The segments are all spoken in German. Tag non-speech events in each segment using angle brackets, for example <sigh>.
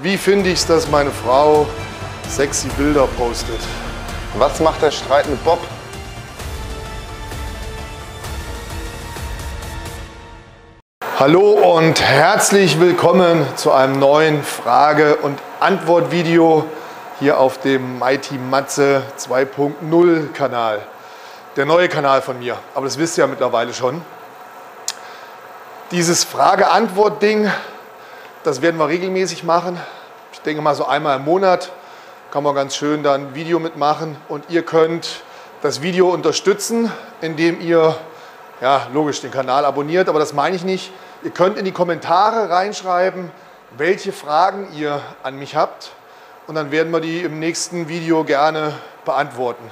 Wie finde ich es, dass meine Frau sexy Bilder postet? Was macht der Streit mit Bob? Hallo und herzlich willkommen zu einem neuen Frage- und Antwort-Video hier auf dem Mighty Matze 2.0 Kanal. Der neue Kanal von mir, aber das wisst ihr ja mittlerweile schon. Dieses Frage-Antwort-Ding, das werden wir regelmäßig machen. Ich denke mal so einmal im Monat kann man ganz schön dann ein Video mitmachen und ihr könnt das Video unterstützen, indem ihr, ja logisch, den Kanal abonniert, aber das meine ich nicht. Ihr könnt in die Kommentare reinschreiben, welche Fragen ihr an mich habt und dann werden wir die im nächsten Video gerne beantworten.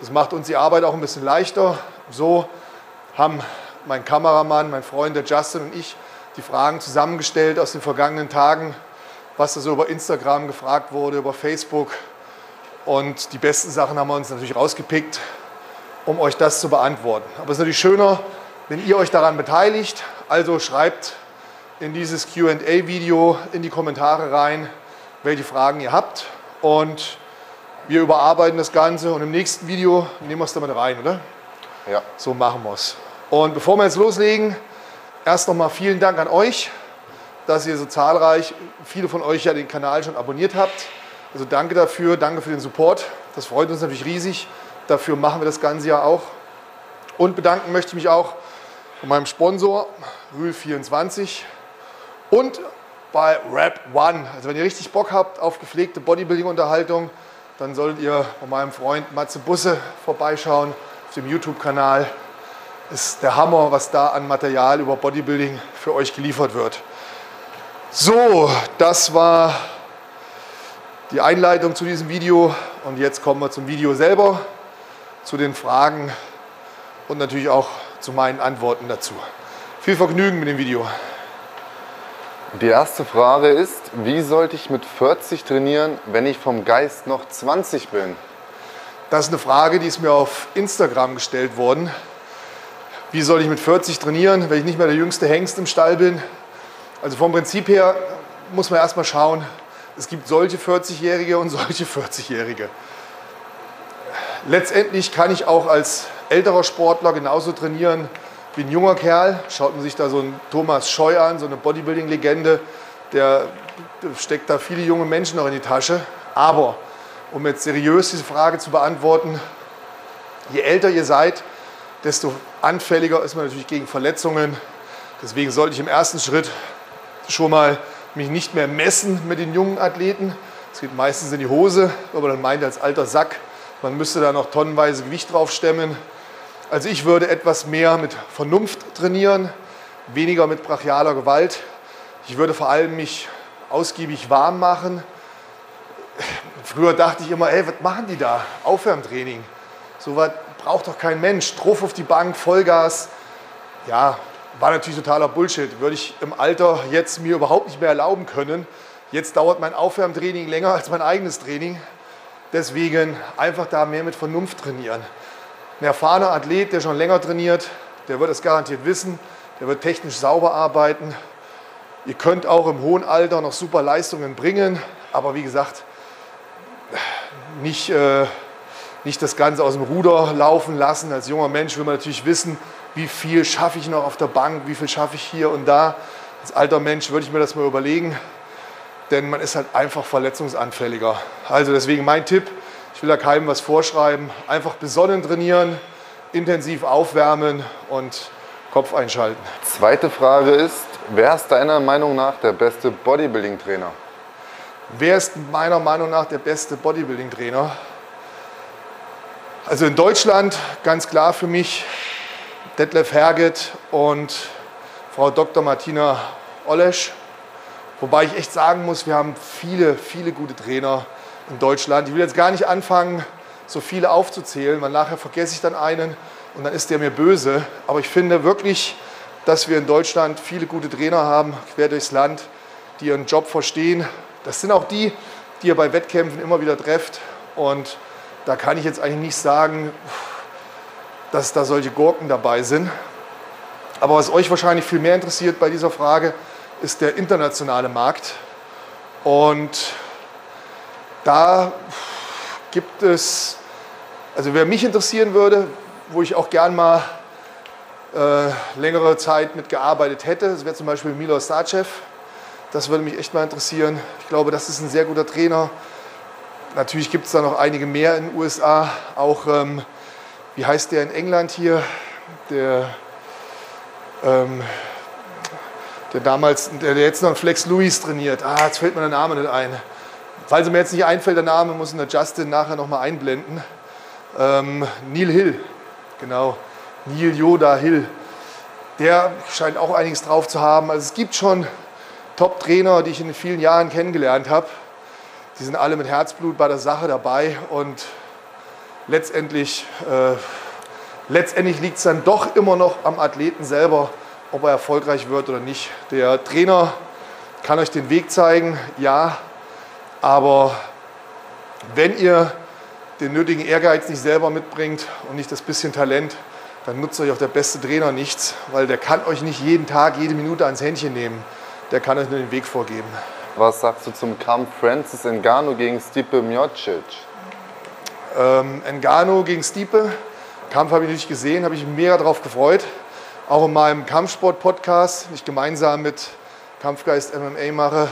Das macht uns die Arbeit auch ein bisschen leichter. So haben mein Kameramann, mein Freund, der Justin und ich die Fragen zusammengestellt aus den vergangenen Tagen, was da so über Instagram gefragt wurde, über Facebook. Und die besten Sachen haben wir uns natürlich rausgepickt, um euch das zu beantworten. Aber es ist natürlich schöner, wenn ihr euch daran beteiligt. Also schreibt in dieses QA-Video in die Kommentare rein, welche Fragen ihr habt. Und wir überarbeiten das Ganze und im nächsten Video nehmen wir es damit rein, oder? Ja. So machen wir es. Und bevor wir jetzt loslegen, erst nochmal vielen Dank an euch, dass ihr so zahlreich, viele von euch ja den Kanal schon abonniert habt. Also danke dafür, danke für den Support. Das freut uns natürlich riesig. Dafür machen wir das Ganze ja auch. Und bedanken möchte ich mich auch von meinem Sponsor Rühl24 und bei Rap One. Also wenn ihr richtig Bock habt auf gepflegte Bodybuilding-Unterhaltung, dann solltet ihr bei meinem Freund Matze Busse vorbeischauen auf dem YouTube-Kanal ist der Hammer, was da an Material über Bodybuilding für euch geliefert wird. So, das war die Einleitung zu diesem Video und jetzt kommen wir zum Video selber, zu den Fragen und natürlich auch zu meinen Antworten dazu. Viel Vergnügen mit dem Video. Die erste Frage ist, wie sollte ich mit 40 trainieren, wenn ich vom Geist noch 20 bin? Das ist eine Frage, die ist mir auf Instagram gestellt worden. Wie soll ich mit 40 trainieren, wenn ich nicht mehr der jüngste Hengst im Stall bin? Also vom Prinzip her muss man erstmal schauen, es gibt solche 40-Jährige und solche 40-Jährige. Letztendlich kann ich auch als älterer Sportler genauso trainieren wie ein junger Kerl. Schaut man sich da so einen Thomas Scheu an, so eine Bodybuilding-Legende, der steckt da viele junge Menschen noch in die Tasche. Aber um jetzt seriös diese Frage zu beantworten, je älter ihr seid, desto anfälliger ist man natürlich gegen Verletzungen. Deswegen sollte ich im ersten Schritt schon mal mich nicht mehr messen mit den jungen Athleten. Es geht meistens in die Hose, aber dann meint als alter Sack, man müsste da noch tonnenweise Gewicht drauf stemmen. Also ich würde etwas mehr mit Vernunft trainieren, weniger mit brachialer Gewalt. Ich würde vor allem mich ausgiebig warm machen. Früher dachte ich immer, ey, was machen die da? Aufwärmtraining. So was braucht doch kein Mensch. Druff auf die Bank, Vollgas. Ja, war natürlich totaler Bullshit. Würde ich im Alter jetzt mir überhaupt nicht mehr erlauben können. Jetzt dauert mein Aufwärmtraining länger als mein eigenes Training. Deswegen einfach da mehr mit Vernunft trainieren. Ein erfahrener Athlet, der schon länger trainiert, der wird es garantiert wissen. Der wird technisch sauber arbeiten. Ihr könnt auch im hohen Alter noch super Leistungen bringen. Aber wie gesagt, nicht... Äh, nicht das Ganze aus dem Ruder laufen lassen. Als junger Mensch will man natürlich wissen, wie viel schaffe ich noch auf der Bank, wie viel schaffe ich hier und da. Als alter Mensch würde ich mir das mal überlegen, denn man ist halt einfach verletzungsanfälliger. Also deswegen mein Tipp, ich will da keinem was vorschreiben, einfach besonnen trainieren, intensiv aufwärmen und Kopf einschalten. Zweite Frage ist, wer ist deiner Meinung nach der beste Bodybuilding-Trainer? Wer ist meiner Meinung nach der beste Bodybuilding-Trainer? Also in Deutschland ganz klar für mich Detlef Herget und Frau Dr. Martina Olesch. Wobei ich echt sagen muss, wir haben viele, viele gute Trainer in Deutschland. Ich will jetzt gar nicht anfangen, so viele aufzuzählen, weil nachher vergesse ich dann einen und dann ist der mir böse. Aber ich finde wirklich, dass wir in Deutschland viele gute Trainer haben, quer durchs Land, die ihren Job verstehen. Das sind auch die, die ihr bei Wettkämpfen immer wieder trefft und da kann ich jetzt eigentlich nicht sagen, dass da solche Gurken dabei sind. Aber was euch wahrscheinlich viel mehr interessiert bei dieser Frage, ist der internationale Markt. Und da gibt es, also wer mich interessieren würde, wo ich auch gern mal äh, längere Zeit mitgearbeitet hätte, das wäre zum Beispiel Milo Starchev. Das würde mich echt mal interessieren. Ich glaube, das ist ein sehr guter Trainer. Natürlich gibt es da noch einige mehr in den USA. Auch, ähm, wie heißt der in England hier? Der, ähm, der damals, der, der jetzt noch einen Flex Louis trainiert. Ah, jetzt fällt mir der Name nicht ein. Falls mir jetzt nicht einfällt, der Name, muss der Justin nachher nochmal einblenden. Ähm, Neil Hill, genau. Neil Yoda Hill. Der scheint auch einiges drauf zu haben. Also es gibt schon Top-Trainer, die ich in vielen Jahren kennengelernt habe. Die sind alle mit Herzblut bei der Sache dabei und letztendlich, äh, letztendlich liegt es dann doch immer noch am Athleten selber, ob er erfolgreich wird oder nicht. Der Trainer kann euch den Weg zeigen, ja, aber wenn ihr den nötigen Ehrgeiz nicht selber mitbringt und nicht das bisschen Talent, dann nutzt euch auch der beste Trainer nichts, weil der kann euch nicht jeden Tag, jede Minute ans Händchen nehmen. Der kann euch nur den Weg vorgeben. Was sagst du zum Kampf Francis Ngannou gegen Stipe Miocic? Ähm, Ngannou gegen Stipe, Kampf habe ich nicht gesehen, habe ich mega darauf gefreut. Auch in meinem Kampfsport-Podcast, den ich gemeinsam mit Kampfgeist MMA mache,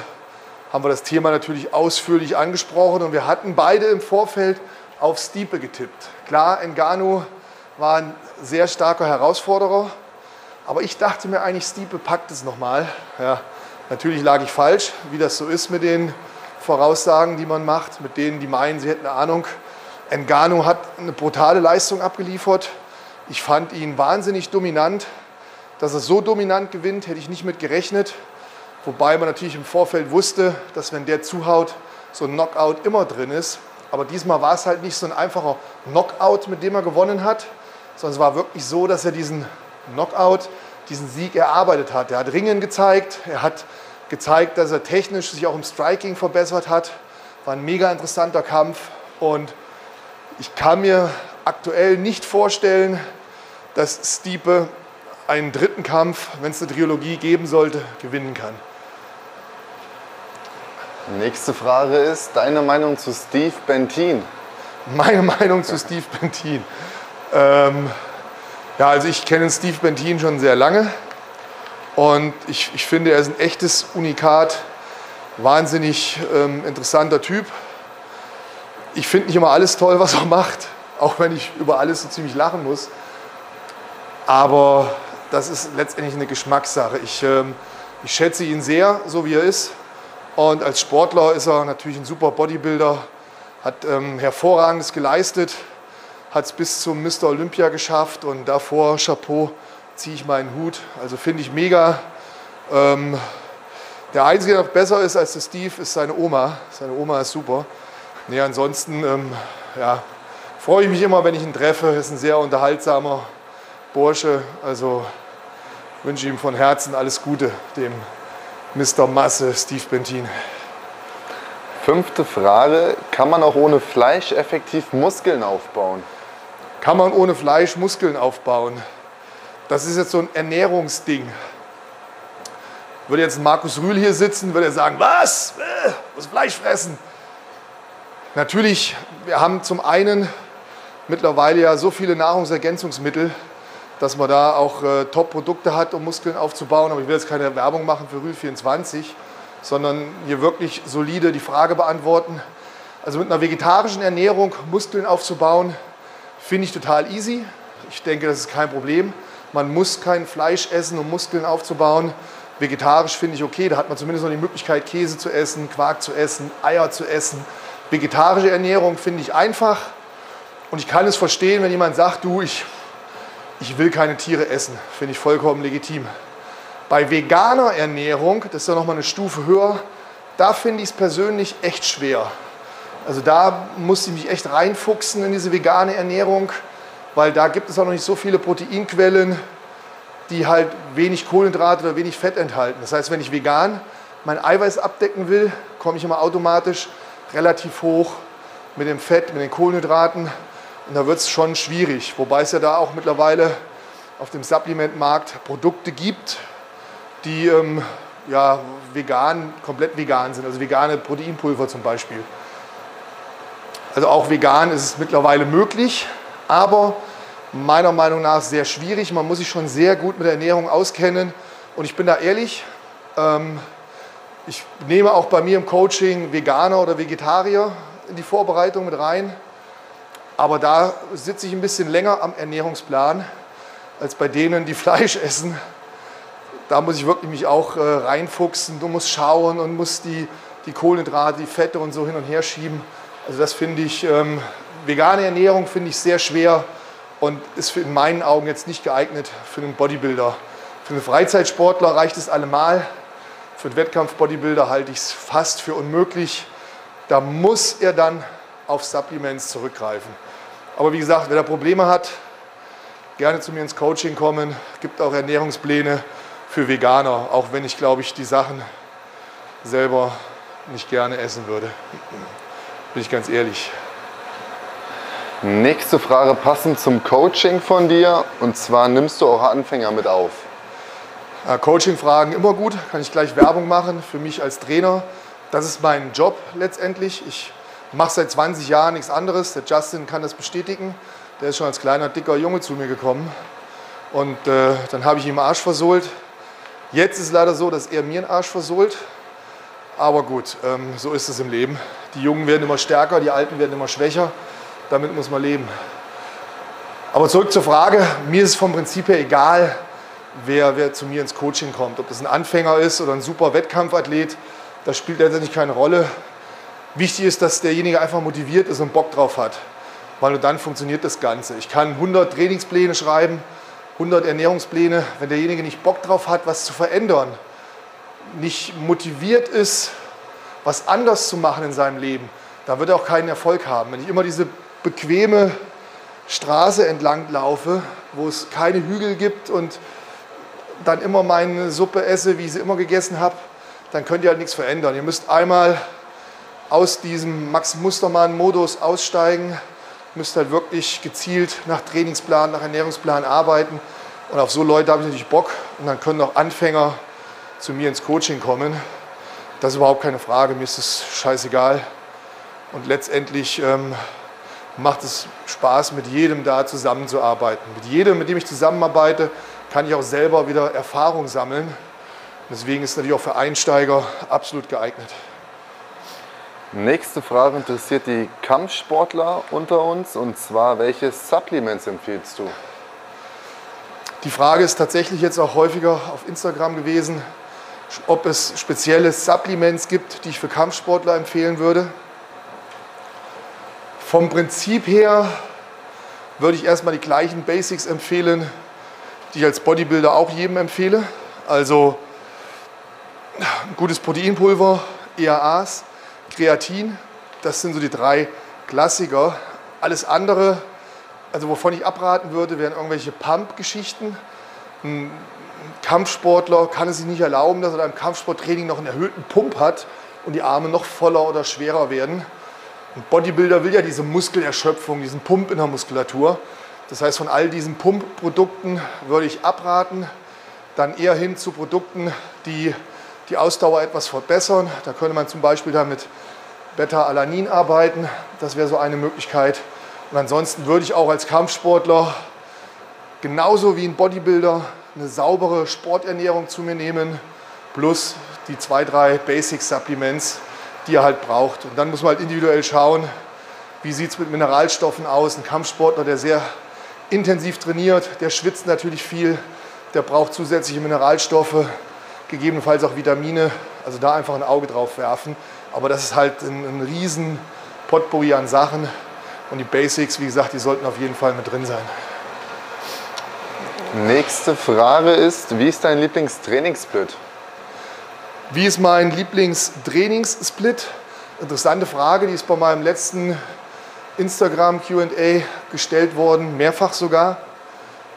haben wir das Thema natürlich ausführlich angesprochen und wir hatten beide im Vorfeld auf Stipe getippt. Klar, Ngannou war ein sehr starker Herausforderer, aber ich dachte mir eigentlich, Stipe packt es nochmal. Ja, natürlich lag ich falsch, wie das so ist mit den Voraussagen, die man macht, mit denen, die meinen, sie hätten eine Ahnung. Ngannou hat eine brutale Leistung abgeliefert. Ich fand ihn wahnsinnig dominant. Dass er so dominant gewinnt, hätte ich nicht mit gerechnet. Wobei man natürlich im Vorfeld wusste, dass wenn der zuhaut, so ein Knockout immer drin ist. Aber diesmal war es halt nicht so ein einfacher Knockout, mit dem er gewonnen hat, sondern es war wirklich so, dass er diesen Knockout, diesen Sieg erarbeitet hat. Er hat Ringen gezeigt, er hat gezeigt, dass er technisch sich auch im Striking verbessert hat. War ein mega interessanter Kampf und ich kann mir aktuell nicht vorstellen, dass Stiepe einen dritten Kampf, wenn es eine Trilogie geben sollte, gewinnen kann. Nächste Frage ist deine Meinung zu Steve Bentin. Meine Meinung zu Steve Bentin. Ähm, ja, also ich kenne Steve Bentin schon sehr lange und ich, ich finde, er ist ein echtes Unikat, wahnsinnig ähm, interessanter Typ. Ich finde nicht immer alles toll, was er macht, auch wenn ich über alles so ziemlich lachen muss. Aber das ist letztendlich eine Geschmackssache. Ich, ähm, ich schätze ihn sehr, so wie er ist. Und als Sportler ist er natürlich ein super Bodybuilder, hat ähm, hervorragendes geleistet, hat es bis zum Mr. Olympia geschafft und davor, Chapeau, ziehe ich meinen Hut. Also finde ich mega. Ähm, der Einzige, der noch besser ist als der Steve, ist seine Oma. Seine Oma ist super. Nee, ansonsten ähm, ja, freue ich mich immer, wenn ich ihn treffe. Ist ein sehr unterhaltsamer Bursche. Also wünsche ihm von Herzen alles Gute, dem Mr. Masse Steve Bentin. Fünfte Frage: Kann man auch ohne Fleisch effektiv Muskeln aufbauen? Kann man ohne Fleisch Muskeln aufbauen? Das ist jetzt so ein Ernährungsding. Würde jetzt Markus Rühl hier sitzen, würde er sagen, was? Äh, muss Fleisch fressen. Natürlich, wir haben zum einen mittlerweile ja so viele Nahrungsergänzungsmittel, dass man da auch äh, Top-Produkte hat, um Muskeln aufzubauen. Aber ich will jetzt keine Werbung machen für Rühl 24, sondern hier wirklich solide die Frage beantworten. Also mit einer vegetarischen Ernährung Muskeln aufzubauen, Finde ich total easy. Ich denke, das ist kein Problem. Man muss kein Fleisch essen, um Muskeln aufzubauen. Vegetarisch finde ich okay, da hat man zumindest noch die Möglichkeit, Käse zu essen, Quark zu essen, Eier zu essen. Vegetarische Ernährung finde ich einfach. Und ich kann es verstehen, wenn jemand sagt, du, ich, ich will keine Tiere essen. Finde ich vollkommen legitim. Bei veganer Ernährung, das ist ja nochmal eine Stufe höher, da finde ich es persönlich echt schwer. Also da muss ich mich echt reinfuchsen in diese vegane Ernährung, weil da gibt es auch noch nicht so viele Proteinquellen, die halt wenig Kohlenhydrate oder wenig Fett enthalten. Das heißt, wenn ich vegan mein Eiweiß abdecken will, komme ich immer automatisch relativ hoch mit dem Fett, mit den Kohlenhydraten und da wird es schon schwierig. Wobei es ja da auch mittlerweile auf dem Supplementmarkt Produkte gibt, die ähm, ja, vegan, komplett vegan sind, also vegane Proteinpulver zum Beispiel. Also auch vegan ist es mittlerweile möglich, aber meiner Meinung nach sehr schwierig. Man muss sich schon sehr gut mit der Ernährung auskennen. Und ich bin da ehrlich, ähm, ich nehme auch bei mir im Coaching Veganer oder Vegetarier in die Vorbereitung mit rein. Aber da sitze ich ein bisschen länger am Ernährungsplan als bei denen, die <laughs> Fleisch essen. Da muss ich wirklich mich auch äh, reinfuchsen. Du musst schauen und musst die, die Kohlenhydrate, die Fette und so hin und her schieben. Also das finde ich, ähm, vegane Ernährung finde ich sehr schwer und ist in meinen Augen jetzt nicht geeignet für einen Bodybuilder. Für einen Freizeitsportler reicht es allemal. Für einen Wettkampf-Bodybuilder halte ich es fast für unmöglich. Da muss er dann auf Supplements zurückgreifen. Aber wie gesagt, wer da Probleme hat, gerne zu mir ins Coaching kommen. Gibt auch Ernährungspläne für Veganer, auch wenn ich, glaube ich, die Sachen selber nicht gerne essen würde. Bin ich ganz ehrlich. Nächste Frage passend zum Coaching von dir. Und zwar nimmst du auch Anfänger mit auf? Ja, Coaching-Fragen immer gut, kann ich gleich Werbung machen für mich als Trainer. Das ist mein Job letztendlich. Ich mache seit 20 Jahren nichts anderes. Der Justin kann das bestätigen. Der ist schon als kleiner, dicker Junge zu mir gekommen. Und äh, dann habe ich ihm Arsch versohlt. Jetzt ist es leider so, dass er mir einen Arsch versohlt. Aber gut, ähm, so ist es im Leben. Die Jungen werden immer stärker, die Alten werden immer schwächer damit muss man leben. Aber zurück zur Frage, mir ist es vom Prinzip her egal, wer, wer zu mir ins Coaching kommt. Ob das ein Anfänger ist oder ein super Wettkampfathlet, das spielt letztendlich keine Rolle. Wichtig ist, dass derjenige einfach motiviert ist und Bock drauf hat, weil nur dann funktioniert das Ganze. Ich kann 100 Trainingspläne schreiben, 100 Ernährungspläne, wenn derjenige nicht Bock drauf hat, was zu verändern, nicht motiviert ist, was anders zu machen in seinem Leben, dann wird er auch keinen Erfolg haben. Wenn ich immer diese bequeme Straße entlang laufe, wo es keine Hügel gibt und dann immer meine Suppe esse, wie ich sie immer gegessen habe, dann könnt ihr halt nichts verändern. Ihr müsst einmal aus diesem Max Mustermann-Modus aussteigen, müsst halt wirklich gezielt nach Trainingsplan, nach Ernährungsplan arbeiten. Und auf so Leute habe ich natürlich Bock. Und dann können auch Anfänger zu mir ins Coaching kommen. Das ist überhaupt keine Frage, mir ist es scheißegal. Und letztendlich ähm, macht es Spaß, mit jedem da zusammenzuarbeiten. Mit jedem, mit dem ich zusammenarbeite, kann ich auch selber wieder Erfahrung sammeln. Deswegen ist es natürlich auch für Einsteiger absolut geeignet. Nächste Frage interessiert die Kampfsportler unter uns und zwar, welche Supplements empfiehlst du? Die Frage ist tatsächlich jetzt auch häufiger auf Instagram gewesen, ob es spezielle Supplements gibt, die ich für Kampfsportler empfehlen würde. Vom Prinzip her würde ich erstmal die gleichen Basics empfehlen, die ich als Bodybuilder auch jedem empfehle. Also gutes Proteinpulver, EAAs, Kreatin, das sind so die drei Klassiker. Alles andere, also wovon ich abraten würde, wären irgendwelche Pump-Geschichten. Kampfsportler kann es sich nicht erlauben, dass er beim Kampfsporttraining noch einen erhöhten Pump hat und die Arme noch voller oder schwerer werden. Ein Bodybuilder will ja diese Muskelerschöpfung, diesen Pump in der Muskulatur. Das heißt, von all diesen Pumpprodukten würde ich abraten, dann eher hin zu Produkten, die die Ausdauer etwas verbessern. Da könnte man zum Beispiel damit Beta-Alanin arbeiten. Das wäre so eine Möglichkeit. Und ansonsten würde ich auch als Kampfsportler genauso wie ein Bodybuilder eine saubere Sporternährung zu mir nehmen, plus die zwei, drei Basic Supplements, die er halt braucht. Und dann muss man halt individuell schauen, wie sieht es mit Mineralstoffen aus. Ein Kampfsportler, der sehr intensiv trainiert, der schwitzt natürlich viel, der braucht zusätzliche Mineralstoffe, gegebenenfalls auch Vitamine. Also da einfach ein Auge drauf werfen. Aber das ist halt ein, ein riesen Potpourri an Sachen. Und die Basics, wie gesagt, die sollten auf jeden Fall mit drin sein. Nächste Frage ist, wie ist dein Lieblingstrainingssplit? Wie ist mein Lieblingstrainingssplit? Interessante Frage, die ist bei meinem letzten Instagram QA gestellt worden, mehrfach sogar.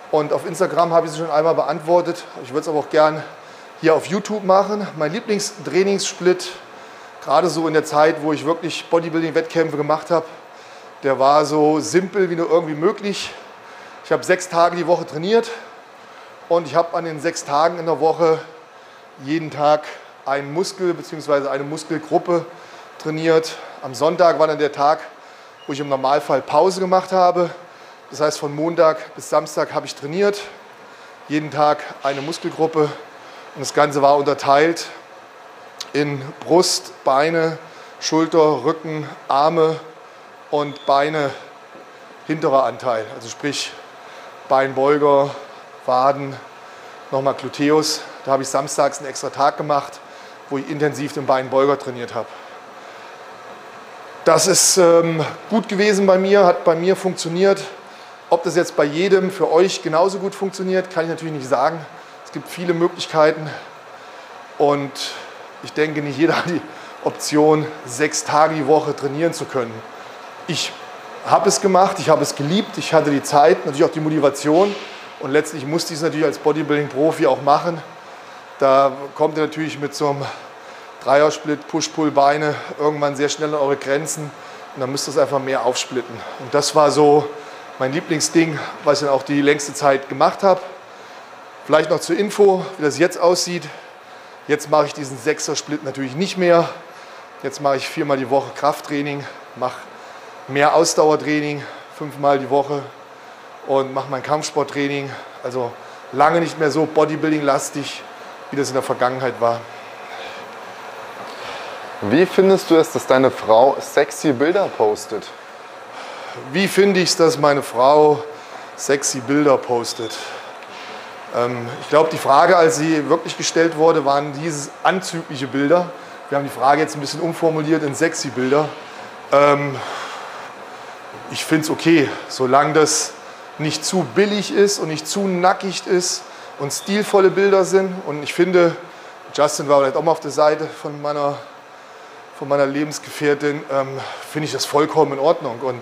Und auf Instagram habe ich sie schon einmal beantwortet. Ich würde es aber auch gern hier auf YouTube machen. Mein Lieblingstrainingssplit, gerade so in der Zeit, wo ich wirklich Bodybuilding-Wettkämpfe gemacht habe, der war so simpel wie nur irgendwie möglich. Ich habe sechs Tage die Woche trainiert und ich habe an den sechs Tagen in der Woche jeden Tag einen Muskel bzw. eine Muskelgruppe trainiert. Am Sonntag war dann der Tag, wo ich im Normalfall Pause gemacht habe. Das heißt, von Montag bis Samstag habe ich trainiert. Jeden Tag eine Muskelgruppe. Und das Ganze war unterteilt in Brust, Beine, Schulter, Rücken, Arme und Beine hinterer Anteil. Also sprich Beinbeuger, Waden, nochmal Gluteus. Da habe ich samstags einen extra Tag gemacht, wo ich intensiv den Beinbeuger trainiert habe. Das ist ähm, gut gewesen bei mir, hat bei mir funktioniert. Ob das jetzt bei jedem für euch genauso gut funktioniert, kann ich natürlich nicht sagen. Es gibt viele Möglichkeiten und ich denke, nicht jeder hat die Option, sechs Tage die Woche trainieren zu können. Ich habe es gemacht, ich habe es geliebt, ich hatte die Zeit, natürlich auch die Motivation und letztlich musste ich es natürlich als Bodybuilding-Profi auch machen. Da kommt ihr natürlich mit so einem Dreiersplit, Push-Pull-Beine irgendwann sehr schnell an eure Grenzen und dann müsst ihr es einfach mehr aufsplitten. Und das war so mein Lieblingsding, was ich dann auch die längste Zeit gemacht habe. Vielleicht noch zur Info, wie das jetzt aussieht. Jetzt mache ich diesen Sechser-Split natürlich nicht mehr. Jetzt mache ich viermal die Woche Krafttraining, mache mehr Ausdauertraining, fünfmal die Woche und mache mein Kampfsporttraining. Also lange nicht mehr so Bodybuilding-lastig, wie das in der Vergangenheit war. Wie findest du es, dass deine Frau sexy Bilder postet? Wie finde ich es, dass meine Frau sexy Bilder postet? Ähm, ich glaube, die Frage, als sie wirklich gestellt wurde, waren diese anzügliche Bilder. Wir haben die Frage jetzt ein bisschen umformuliert in sexy Bilder. Ähm, ich finde es okay, solange das nicht zu billig ist und nicht zu nackig ist und stilvolle Bilder sind. Und ich finde, Justin war vielleicht auch mal auf der Seite von meiner, von meiner Lebensgefährtin, ähm, finde ich das vollkommen in Ordnung. Und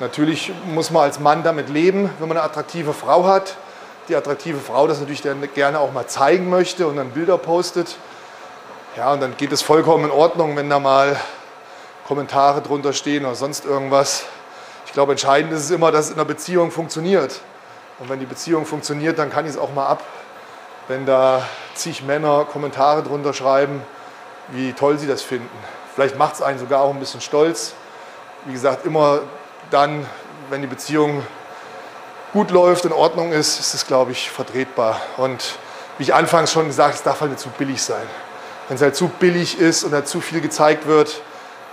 natürlich muss man als Mann damit leben, wenn man eine attraktive Frau hat. Die attraktive Frau das natürlich gerne auch mal zeigen möchte und dann Bilder postet. Ja, und dann geht es vollkommen in Ordnung, wenn da mal Kommentare drunter stehen oder sonst irgendwas. Ich glaube, entscheidend ist es immer, dass es in einer Beziehung funktioniert. Und wenn die Beziehung funktioniert, dann kann ich es auch mal ab, wenn da zig Männer Kommentare drunter schreiben, wie toll sie das finden. Vielleicht macht es einen sogar auch ein bisschen stolz. Wie gesagt, immer dann, wenn die Beziehung gut läuft, in Ordnung ist, ist es, glaube ich, vertretbar. Und wie ich anfangs schon gesagt habe, es darf halt nicht zu billig sein. Wenn es halt zu billig ist und da zu viel gezeigt wird,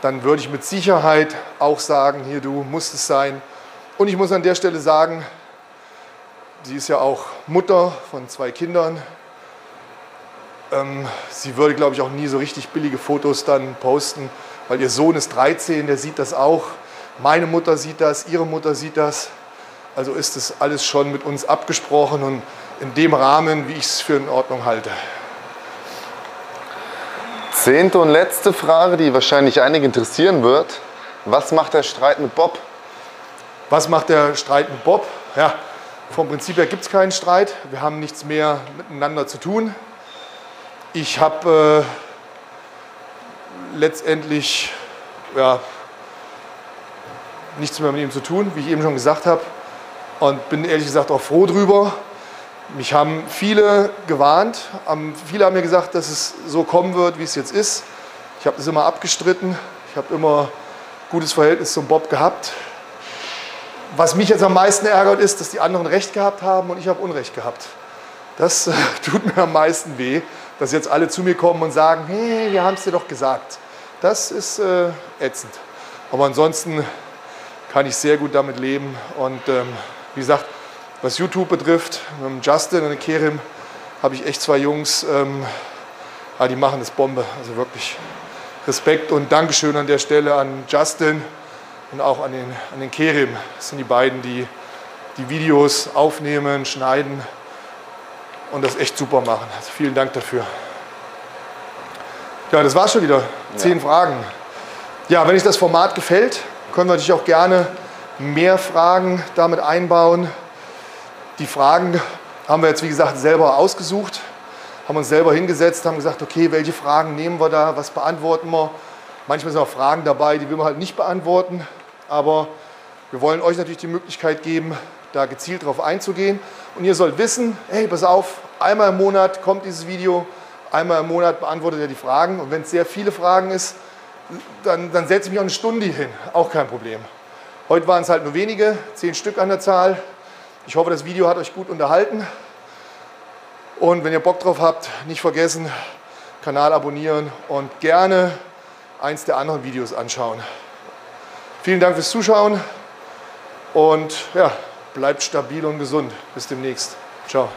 dann würde ich mit Sicherheit auch sagen, hier du musst es sein. Und ich muss an der Stelle sagen, sie ist ja auch Mutter von zwei Kindern. Ähm, sie würde, glaube ich, auch nie so richtig billige Fotos dann posten, weil ihr Sohn ist 13, der sieht das auch. Meine Mutter sieht das, ihre Mutter sieht das. Also ist das alles schon mit uns abgesprochen und in dem Rahmen, wie ich es für in Ordnung halte. Zehnte und letzte Frage, die wahrscheinlich einige interessieren wird. Was macht der Streit mit Bob? Was macht der Streit mit Bob? Ja, vom Prinzip her gibt es keinen Streit. Wir haben nichts mehr miteinander zu tun. Ich habe äh, letztendlich ja, nichts mehr mit ihm zu tun, wie ich eben schon gesagt habe. Und bin ehrlich gesagt auch froh drüber. Mich haben viele gewarnt, viele haben mir gesagt, dass es so kommen wird, wie es jetzt ist. Ich habe das immer abgestritten. Ich habe immer gutes Verhältnis zum Bob gehabt. Was mich jetzt am meisten ärgert, ist, dass die anderen Recht gehabt haben und ich habe Unrecht gehabt. Das äh, <laughs> tut mir am meisten weh, dass jetzt alle zu mir kommen und sagen, hey, wir haben es dir doch gesagt. Das ist äh, ätzend. Aber ansonsten kann ich sehr gut damit leben. Und ähm, wie gesagt, was YouTube betrifft, mit Justin und Kerim habe ich echt zwei Jungs, ähm, ah, die machen das Bombe. Also wirklich Respekt und Dankeschön an der Stelle an Justin und auch an den, an den Kerim. Das sind die beiden, die die Videos aufnehmen, schneiden und das echt super machen. Also vielen Dank dafür. Ja, das war schon wieder. Zehn ja. Fragen. Ja, wenn euch das Format gefällt, können wir natürlich auch gerne mehr Fragen damit einbauen. Die Fragen haben wir jetzt, wie gesagt, selber ausgesucht, haben uns selber hingesetzt, haben gesagt, okay, welche Fragen nehmen wir da, was beantworten wir. Manchmal sind auch Fragen dabei, die will man halt nicht beantworten, aber wir wollen euch natürlich die Möglichkeit geben, da gezielt drauf einzugehen. Und ihr sollt wissen, hey, pass auf, einmal im Monat kommt dieses Video, Einmal im Monat beantwortet er die Fragen. Und wenn es sehr viele Fragen ist, dann, dann setze ich mich auch eine Stunde hin. Auch kein Problem. Heute waren es halt nur wenige, zehn Stück an der Zahl. Ich hoffe, das Video hat euch gut unterhalten. Und wenn ihr Bock drauf habt, nicht vergessen, Kanal abonnieren und gerne eins der anderen Videos anschauen. Vielen Dank fürs Zuschauen und ja, bleibt stabil und gesund. Bis demnächst. Ciao.